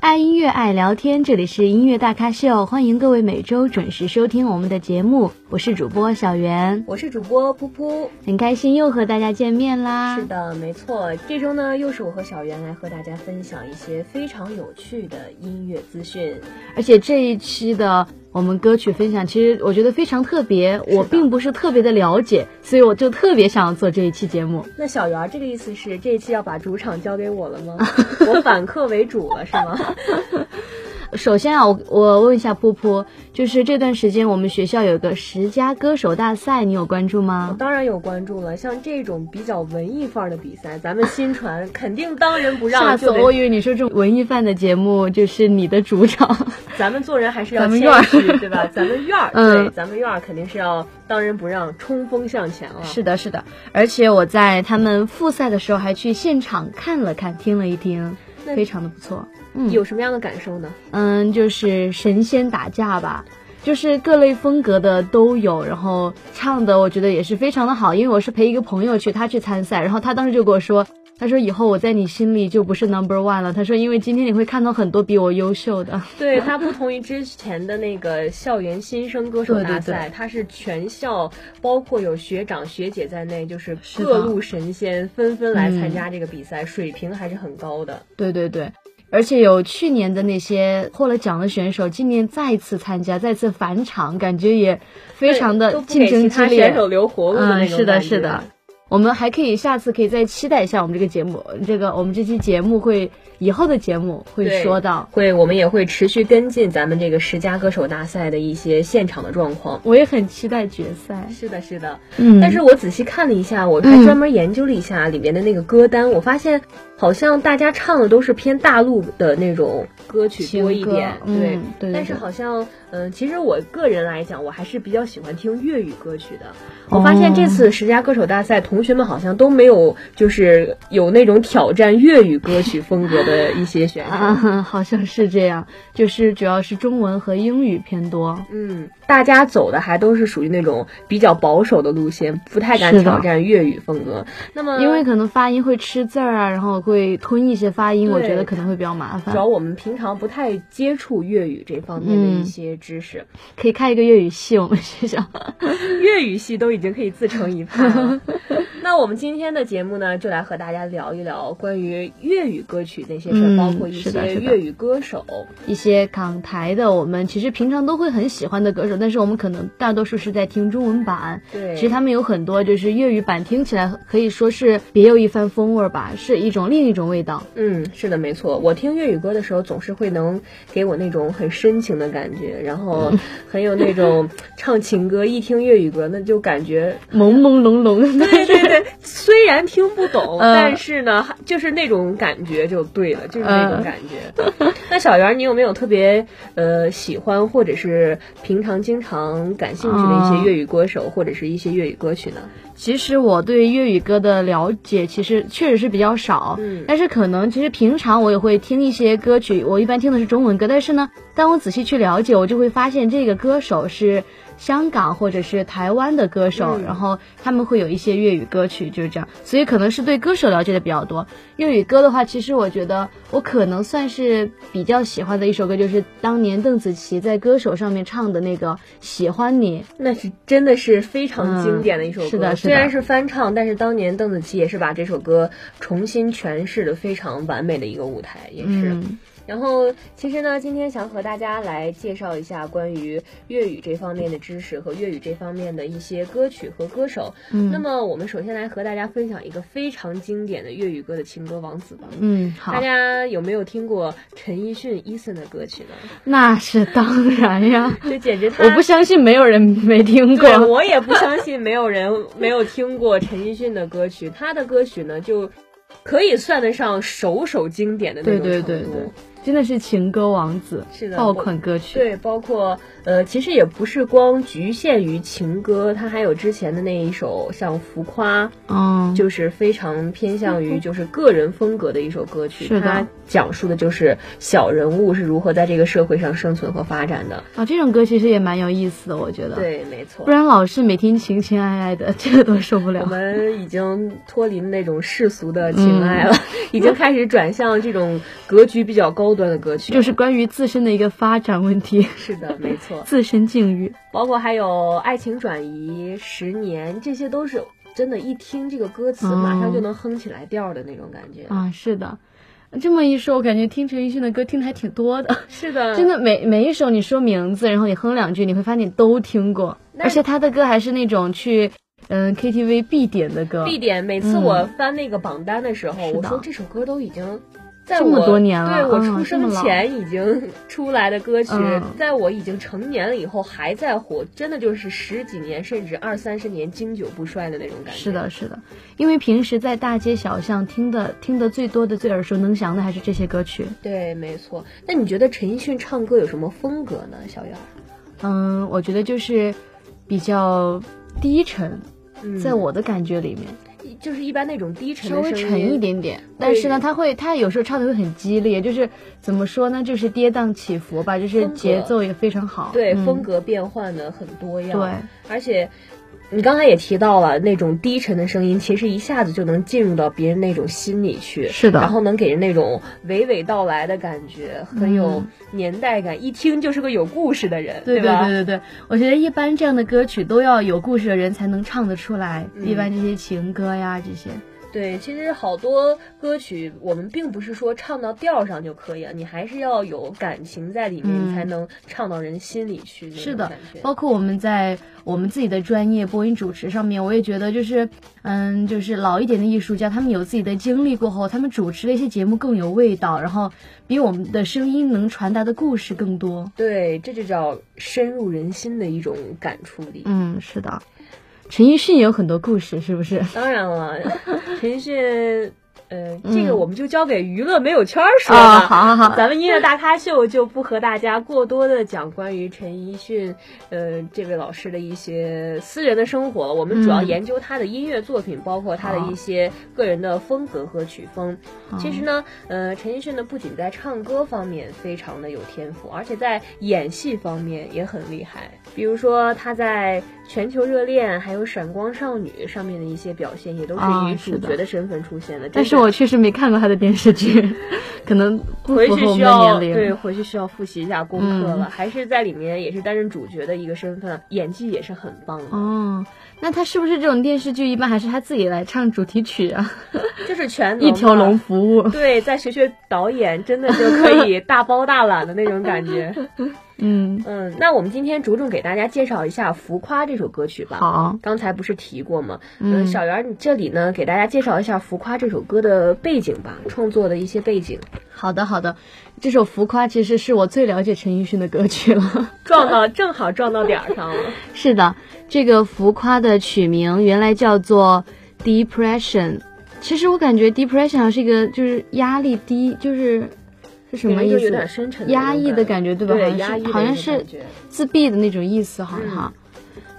爱音乐，爱聊天，这里是音乐大咖秀，欢迎各位每周准时收听我们的节目。我是主播小袁，我是主播噗噗，很开心又和大家见面啦。是的，没错，这周呢又是我和小袁来和大家分享一些非常有趣的音乐资讯，而且这一期的。我们歌曲分享，其实我觉得非常特别，我并不是特别的了解，所以我就特别想做这一期节目。那小圆，这个意思是这一期要把主场交给我了吗？我反客为主了是吗？首先啊，我我问一下噗噗，就是这段时间我们学校有个十佳歌手大赛，你有关注吗？当然有关注了。像这种比较文艺范儿的比赛，咱们新传肯定当仁不让。下次我！以为你说这种文艺范的节目就是你的主场。咱们做人还是要谦虚，对吧？咱们院儿，对，咱们院儿肯定是要当仁不让，冲锋向前了。是的，是的。而且我在他们复赛的时候还去现场看了看，听了一听，非常的不错。嗯有什么样的感受呢？嗯，就是神仙打架吧，就是各类风格的都有，然后唱的我觉得也是非常的好。因为我是陪一个朋友去，他去参赛，然后他当时就跟我说，他说以后我在你心里就不是 number one 了。他说因为今天你会看到很多比我优秀的。对他不同于之前的那个校园新生歌手大赛，他是全校包括有学长学姐在内，就是各路神仙纷纷来参加这个比赛，水平还是很高的。对对对。而且有去年的那些获了奖的选手，今年再次参加，再次返场，感觉也非常的竞争激烈。选手留活路嗯，是的，是的。我们还可以下次可以再期待一下我们这个节目，这个我们这期节目会以后的节目会说到，会我们也会持续跟进咱们这个十佳歌手大赛的一些现场的状况。我也很期待决赛。是的，是的。嗯，但是我仔细看了一下，我还专门研究了一下里面的那个歌单，我发现。好像大家唱的都是偏大陆的那种歌曲多一点，对，但是好像，嗯，其实我个人来讲，我还是比较喜欢听粤语歌曲的。我发现这次十佳歌手大赛，同学们好像都没有，就是有那种挑战粤语歌曲风格的一些选手，好像是这样，就是主要是中文和英语偏多。嗯，大家走的还都是属于那种比较保守的路线，不太敢挑战粤语风格。那么，因为可能发音会吃字儿啊，然后。会吞一些发音，我觉得可能会比较麻烦。主要我们平常不太接触粤语这方面的一些知识，可以开一个粤语系。我们学校 粤语系都已经可以自成一派了。那我们今天的节目呢，就来和大家聊一聊关于粤语歌曲那些事，包括一些粤语歌手，一些港台的我们其实平常都会很喜欢的歌手，但是我们可能大多数是在听中文版。对，其实他们有很多就是粤语版，听起来可以说是别有一番风味吧，是一种另一种味道。嗯，是的，没错。我听粤语歌的时候，总是会能给我那种很深情的感觉，然后 很有那种唱情歌，一听粤语歌那就感觉 朦朦胧胧。对对对。虽然听不懂，但是呢，就是那种感觉就对了，就是那种感觉。那小圆，你有没有特别呃喜欢或者是平常经常感兴趣的一些粤语歌手或者是一些粤语歌曲呢？其实我对粤语歌的了解其实确实是比较少，嗯，但是可能其实平常我也会听一些歌曲，我一般听的是中文歌，但是呢，当我仔细去了解，我就会发现这个歌手是。香港或者是台湾的歌手，然后他们会有一些粤语歌曲，就是这样，所以可能是对歌手了解的比较多。粤语歌的话，其实我觉得我可能算是比较喜欢的一首歌，就是当年邓紫棋在歌手上面唱的那个《喜欢你》，那是真的是非常经典的一首歌。是的，虽然是翻唱，但是当年邓紫棋也是把这首歌重新诠释的非常完美的一个舞台，也是。然后，其实呢，今天想和大家来介绍一下关于粤语这方面的知识和粤语这方面的一些歌曲和歌手。嗯，那么我们首先来和大家分享一个非常经典的粤语歌的情歌王子吧。嗯，好。大家有没有听过陈奕迅、Eason 的歌曲呢？那是当然呀，这简直，我不相信没有人没听过。我也不相信没有人没有听过陈奕迅的歌曲。他的歌曲呢，就。可以算得上首首经典的那种程度。真的是情歌王子，是的，爆款歌曲。对，包括呃，其实也不是光局限于情歌，他还有之前的那一首像《浮夸》，嗯，就是非常偏向于就是个人风格的一首歌曲。是的，讲述的就是小人物是如何在这个社会上生存和发展的。啊，这种歌其实也蛮有意思的，我觉得。对，没错。不然老是每天情情爱爱的，这个都受不了。我们已经脱离那种世俗的情爱了，已经开始转向这种格局比较高。段的歌曲就是关于自身的一个发展问题。是的，没错，自身境遇，包括还有爱情转移、十年，这些都是真的，一听这个歌词，马上就能哼起来调的那种感觉啊。是的，这么一说，我感觉听陈奕迅的歌听的还挺多的。是的，真的每每一首你说名字，然后你哼两句，你会发现你都听过，而且他的歌还是那种去嗯 KTV 必点的歌。必点，每次我翻那个榜单的时候，我说这首歌都已经。这么多年了，对我出生前已经出来的歌曲，在我已经成年了以后还在火，真的就是十几年甚至二三十年经久不衰的那种感觉。是的，是的，因为平时在大街小巷听的听的最多的、最耳熟能详的还是这些歌曲。对，没错。那你觉得陈奕迅唱歌有什么风格呢？小圆？嗯，我觉得就是比较低沉，在我的感觉里面。就是一般那种低沉稍微沉一点点，但是呢，他会他有时候唱的会很激烈，就是怎么说呢，就是跌宕起伏吧，就是节奏也非常好，对，风格变换的很多样，对，而且。你刚才也提到了那种低沉的声音，其实一下子就能进入到别人那种心里去，是的，然后能给人那种娓娓道来的感觉，很有年代感，一听就是个有故事的人，对对对对对，我觉得一般这样的歌曲都要有故事的人才能唱得出来，一般这些情歌呀这些。对，其实好多歌曲，我们并不是说唱到调上就可以了，你还是要有感情在里面，才能唱到人心里去。是的，包括我们在我们自己的专业播音主持上面，我也觉得就是，嗯，就是老一点的艺术家，他们有自己的经历过后，他们主持的一些节目更有味道，然后比我们的声音能传达的故事更多。对，这就叫深入人心的一种感触力。嗯，是的。陈奕迅也有很多故事，是不是？当然了，陈奕迅。呃，这个我们就交给娱乐没有圈说吧。好好好，咱们音乐大咖秀就不和大家过多的讲关于陈奕迅，呃，这位老师的一些私人的生活了。我们主要研究他的音乐作品，包括他的一些个人的风格和曲风。其实呢，呃，陈奕迅呢不仅在唱歌方面非常的有天赋，而且在演戏方面也很厉害。比如说他在《全球热恋》还有《闪光少女》上面的一些表现，也都是以主角的身份出现的。但是。我确实没看过他的电视剧，可能回去需要对回去需要复习一下功课了。还是在里面也是担任主角的一个身份，演技也是很棒的。哦，那他是不是这种电视剧一般还是他自己来唱主题曲啊？就是全一条龙服务。对，再学学导演，真的就可以大包大揽的那种感觉。嗯嗯，那我们今天着重给大家介绍一下《浮夸》这首歌曲吧。好，刚才不是提过吗？嗯，小袁，你这里呢给大家介绍一下《浮夸》这首歌的背景吧，创作的一些背景。好的，好的，这首《浮夸》其实是我最了解陈奕迅的歌曲了，撞到正好撞到点儿上了。是的，这个《浮夸》的曲名原来叫做 Depression，其实我感觉 Depression 是一个就是压力低，就是。是什么意思？压抑的感觉，对吧？对，好像是自闭的那种意思，好像。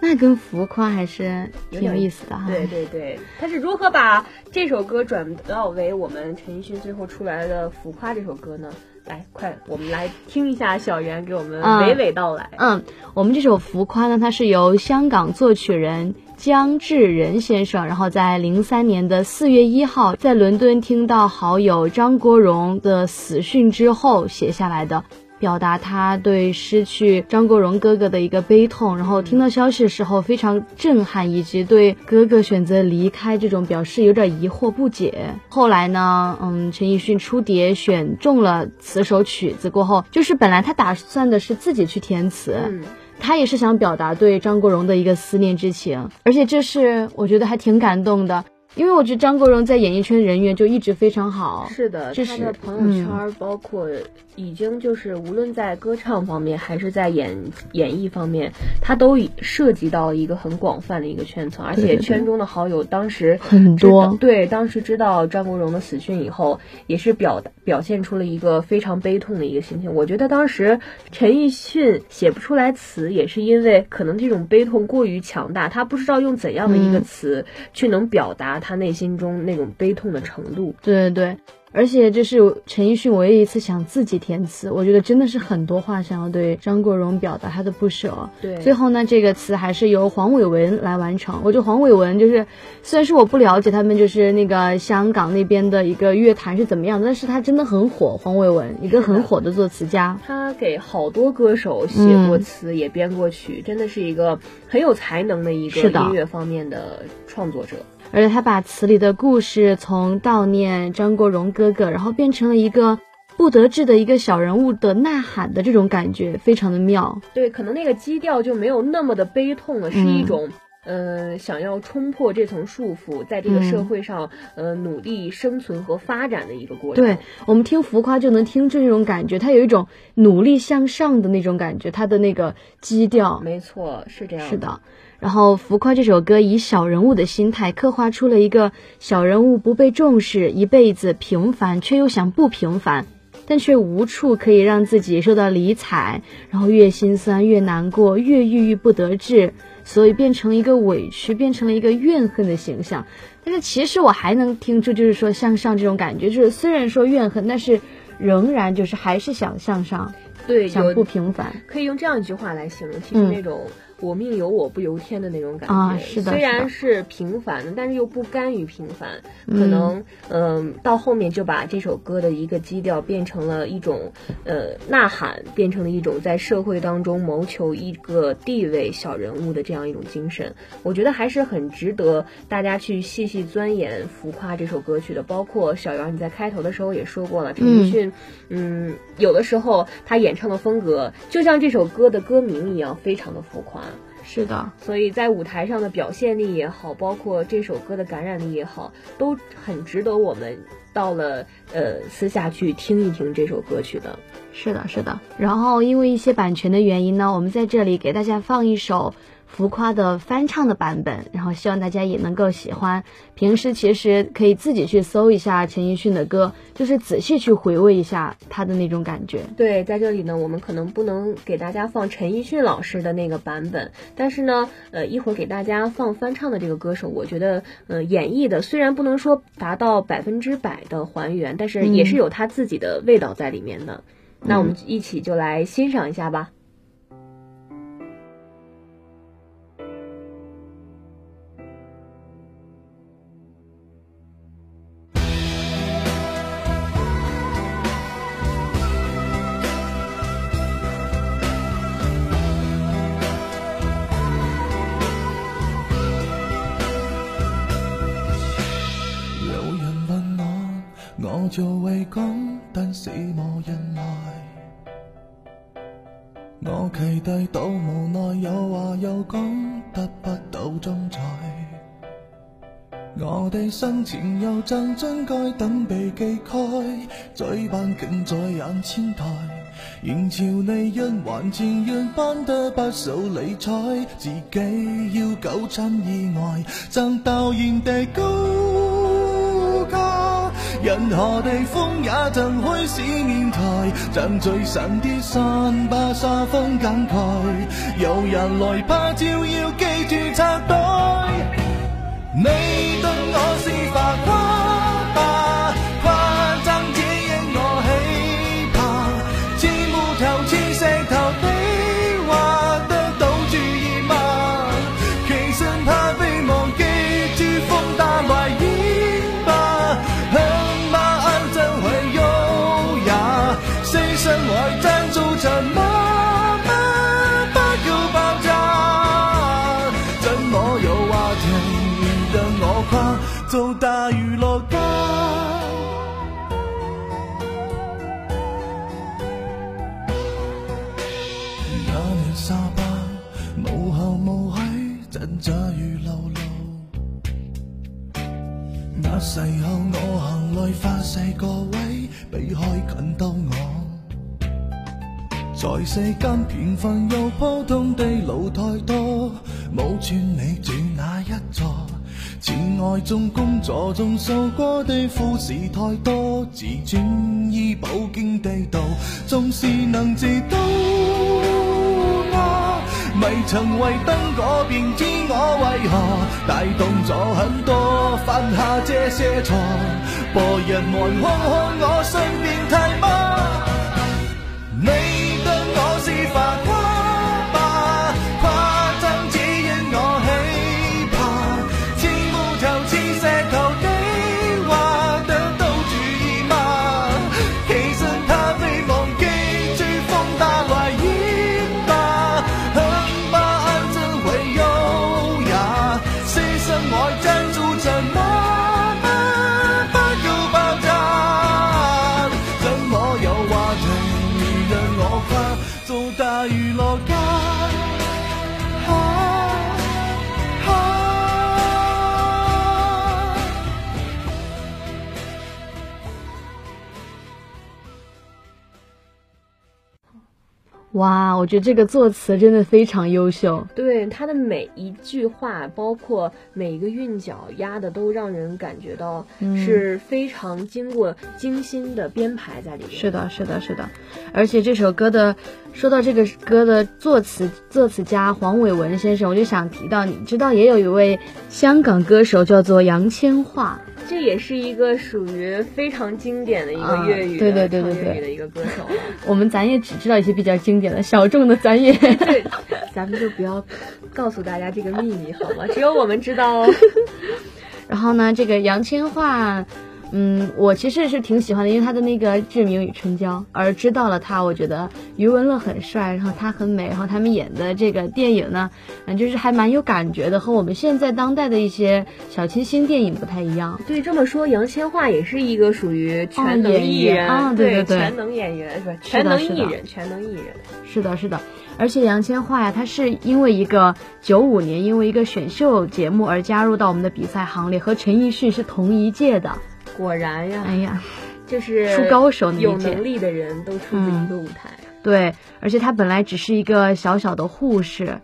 那跟浮夸还是挺有意思的哈。对对对，他是如何把这首歌转到为我们陈奕迅最后出来的《浮夸》这首歌呢？来，快，我们来听一下小袁给我们娓娓道来。嗯，我们这首《浮夸》呢，它是由香港作曲人。姜志仁先生，然后在零三年的四月一号，在伦敦听到好友张国荣的死讯之后写下来的，表达他对失去张国荣哥哥的一个悲痛。然后听到消息的时候非常震撼，以及对哥哥选择离开这种表示有点疑惑不解。后来呢，嗯，陈奕迅出碟选中了此首曲子过后，就是本来他打算的是自己去填词。他也是想表达对张国荣的一个思念之情，而且这是我觉得还挺感动的。因为我觉得张国荣在演艺圈人缘就一直非常好。是的，他的朋友圈包括已经就是无论在歌唱方面还是在演演艺方面，他都涉及到一个很广泛的一个圈层，而且圈中的好友当时很多。对，当时知道张国荣的死讯以后，也是表表现出了一个非常悲痛的一个心情。我觉得当时陈奕迅写不出来词，也是因为可能这种悲痛过于强大，他不知道用怎样的一个词去能表达。他内心中那种悲痛的程度，对对对。而且这是陈奕迅唯一一次想自己填词，我觉得真的是很多话想要对张国荣表达他的不舍。对，最后呢，这个词还是由黄伟文来完成。我觉得黄伟文就是，虽然是我不了解他们就是那个香港那边的一个乐坛是怎么样，但是他真的很火。黄伟文一个很火的作词家，他给好多歌手写过词，也编过曲，真的是一个很有才能的一个音乐方面的创作者。而且他把词里的故事从悼念张国荣哥哥，然后变成了一个不得志的一个小人物的呐喊的这种感觉，非常的妙。对，可能那个基调就没有那么的悲痛了，是一种，呃，想要冲破这层束缚，在这个社会上，呃，努力生存和发展的一个过程。对我们听浮夸就能听出这种感觉，它有一种努力向上的那种感觉，它的那个基调。没错，是这样。是的。然后《浮夸》这首歌以小人物的心态刻画出了一个小人物不被重视，一辈子平凡却又想不平凡，但却无处可以让自己受到理睬，然后越心酸越难过，越郁郁不得志，所以变成一个委屈，变成了一个怨恨的形象。但是其实我还能听出，就是说向上这种感觉，就是虽然说怨恨，但是仍然就是还是想向上，对，想不平凡，可以用这样一句话来形容，其实那种。我命由我不由天的那种感觉啊，是的，虽然是平凡的，但是又不甘于平凡。可能嗯，到后面就把这首歌的一个基调变成了一种呃呐喊，变成了一种在社会当中谋求一个地位小人物的这样一种精神。我觉得还是很值得大家去细细钻研《浮夸》这首歌曲的。包括小姚，你在开头的时候也说过了，陈奕迅，嗯，有的时候他演唱的风格就像这首歌的歌名一样，非常的浮夸。是的，所以在舞台上的表现力也好，包括这首歌的感染力也好，都很值得我们到了呃私下去听一听这首歌曲的。是的，是的。然后因为一些版权的原因呢，我们在这里给大家放一首。浮夸的翻唱的版本，然后希望大家也能够喜欢。平时其实可以自己去搜一下陈奕迅的歌，就是仔细去回味一下他的那种感觉。对，在这里呢，我们可能不能给大家放陈奕迅老师的那个版本，但是呢，呃，一会儿给大家放翻唱的这个歌手，我觉得，呃，演绎的虽然不能说达到百分之百的还原，但是也是有他自己的味道在里面的。那我们一起就来欣赏一下吧。做为讲，但是无人来。我期待到无奈，有话又讲，得不到中彩。我的心情又像真该等被记开，嘴巴竟在眼前台，仍朝你一还前缘般得不受理睬，自己要九亲意外，像导演地高。任何地方也曾开始面台，像最神的山把沙风感慨。有人来拍照，要记住插袋。你对我是浮夸那时候我行内发誓各位，避开近到我。在世间平凡又普通地路太多，冇串你住哪一座？前爱中工作中受过的苦事太多，自尊医保经地道，纵是能自都我未曾为灯果便知我为何带动咗很多，犯下这些错，播日望看看我信变态吗？哇，我觉得这个作词真的非常优秀。对他的每一句话，包括每一个韵脚压的，都让人感觉到是非常经过精心的编排在里面。是的，是的，是的。而且这首歌的，说到这个歌的作词作词家黄伟文先生，我就想提到，你知道也有一位香港歌手叫做杨千嬅。这也是一个属于非常经典的一个粤语对对对对对的一个歌手。我们咱也只知道一些比较经典的，小众的咱也，咱们就不要告诉大家这个秘密好吗？只有我们知道哦。然后呢，这个杨千嬅。嗯，我其实是挺喜欢的，因为他的那个《志明与春娇》，而知道了他，我觉得余文乐很帅，然后他很美，然后他们演的这个电影呢，嗯，就是还蛮有感觉的，和我们现在当代的一些小清新电影不太一样。对，这么说，杨千嬅也是一个属于全能艺人啊，对对对，全能演员是吧？全能艺人，全能艺人。是的，是的，而且杨千嬅呀，她是因为一个九五年因为一个选秀节目而加入到我们的比赛行列，和陈奕迅是同一届的。果然呀，哎呀，就是出高手，有能力的人都出自一个舞台。对，而且他本来只是一个小小的护士，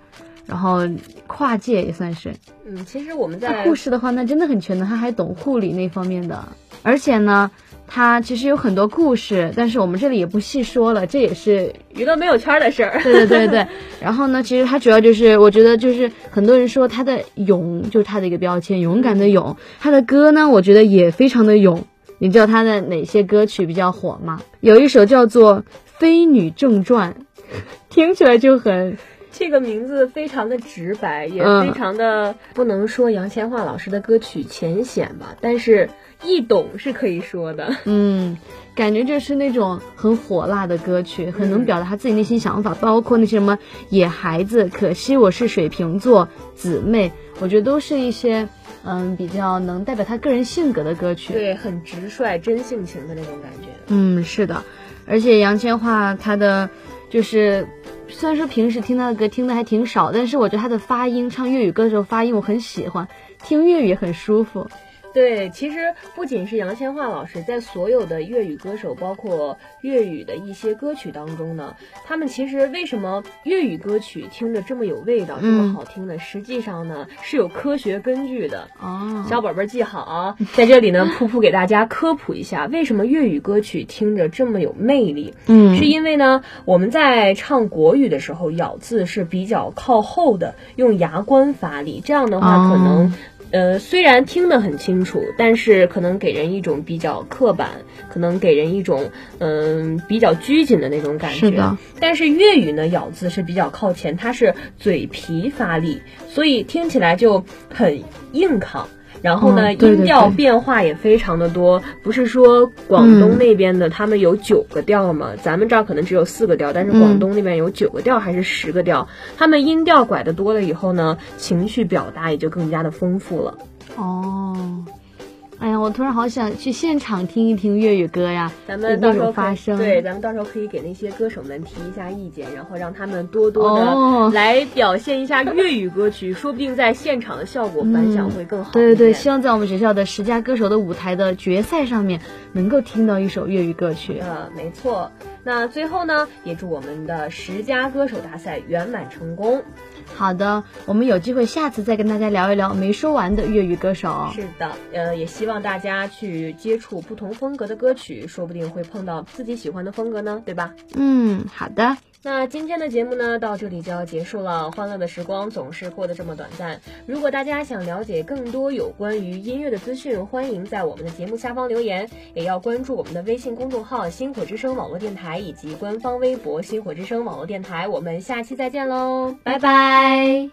然后跨界也算是。嗯，其实我们在护士的话，那真的很全能，他还懂护理那方面的。而且呢，他其实有很多故事，但是我们这里也不细说了，这也是娱乐没有圈的事儿。对对对对。然后呢，其实他主要就是，我觉得就是很多人说他的勇，就是他的一个标签，勇敢的勇。他的歌呢，我觉得也非常的勇。你知道他的哪些歌曲比较火吗？有一首叫做《飞女正传》，听起来就很。这个名字非常的直白，也非常的不能说杨千嬅老师的歌曲浅显吧，但是易懂是可以说的。嗯，感觉就是那种很火辣的歌曲，很能表达他自己内心想法，包括那些什么野孩子，可惜我是水瓶座，姊妹，我觉得都是一些嗯比较能代表他个人性格的歌曲。对，很直率、真性情的那种感觉。嗯，是的，而且杨千嬅她的就是。虽然说平时听他的歌听的还挺少，但是我觉得他的发音，唱粤语歌的时候发音我很喜欢，听粤语很舒服。对，其实不仅是杨千嬅老师，在所有的粤语歌手，包括粤语的一些歌曲当中呢，他们其实为什么粤语歌曲听着这么有味道，这么好听呢？实际上呢是有科学根据的。哦，小宝贝儿记好啊，在这里呢，噗噗给大家科普一下，为什么粤语歌曲听着这么有魅力？嗯，是因为呢，我们在唱国语的时候，咬字是比较靠后的，用牙关发力，这样的话可能。呃，虽然听得很清楚，但是可能给人一种比较刻板，可能给人一种嗯比较拘谨的那种感觉。是的。但是粤语呢，咬字是比较靠前，它是嘴皮发力，所以听起来就很硬抗。然后呢，音调变化也非常的多，不是说广东那边的他们有九个调吗？咱们这儿可能只有四个调，但是广东那边有九个调还是十个调？他们音调拐的多了以后呢，情绪表达也就更加的丰富了。哦，哎呀，我突然好想去现场听一听粤语歌呀！咱们到时候发声，对，咱们到时候可以给那些歌手们提一下意见，然后让他们多多的来表现一下粤语歌曲，说不定在现场的效果反响会更好。对对对，希望在我们学校的十佳歌手的舞台的决赛上面，能够听到一首粤语歌曲。呃，没错。那最后呢，也祝我们的十佳歌手大赛圆满成功。好的，我们有机会下次再跟大家聊一聊没说完的粤语歌手。是的，呃，也希望大家去接触不同风格的歌曲，说不定会碰到自己喜欢的风格呢，对吧？嗯，好的。那今天的节目呢，到这里就要结束了。欢乐的时光总是过得这么短暂。如果大家想了解更多有关于音乐的资讯，欢迎在我们的节目下方留言，也要关注我们的微信公众号“星火之声网络电台”以及官方微博“星火之声网络电台”。我们下期再见喽，拜拜。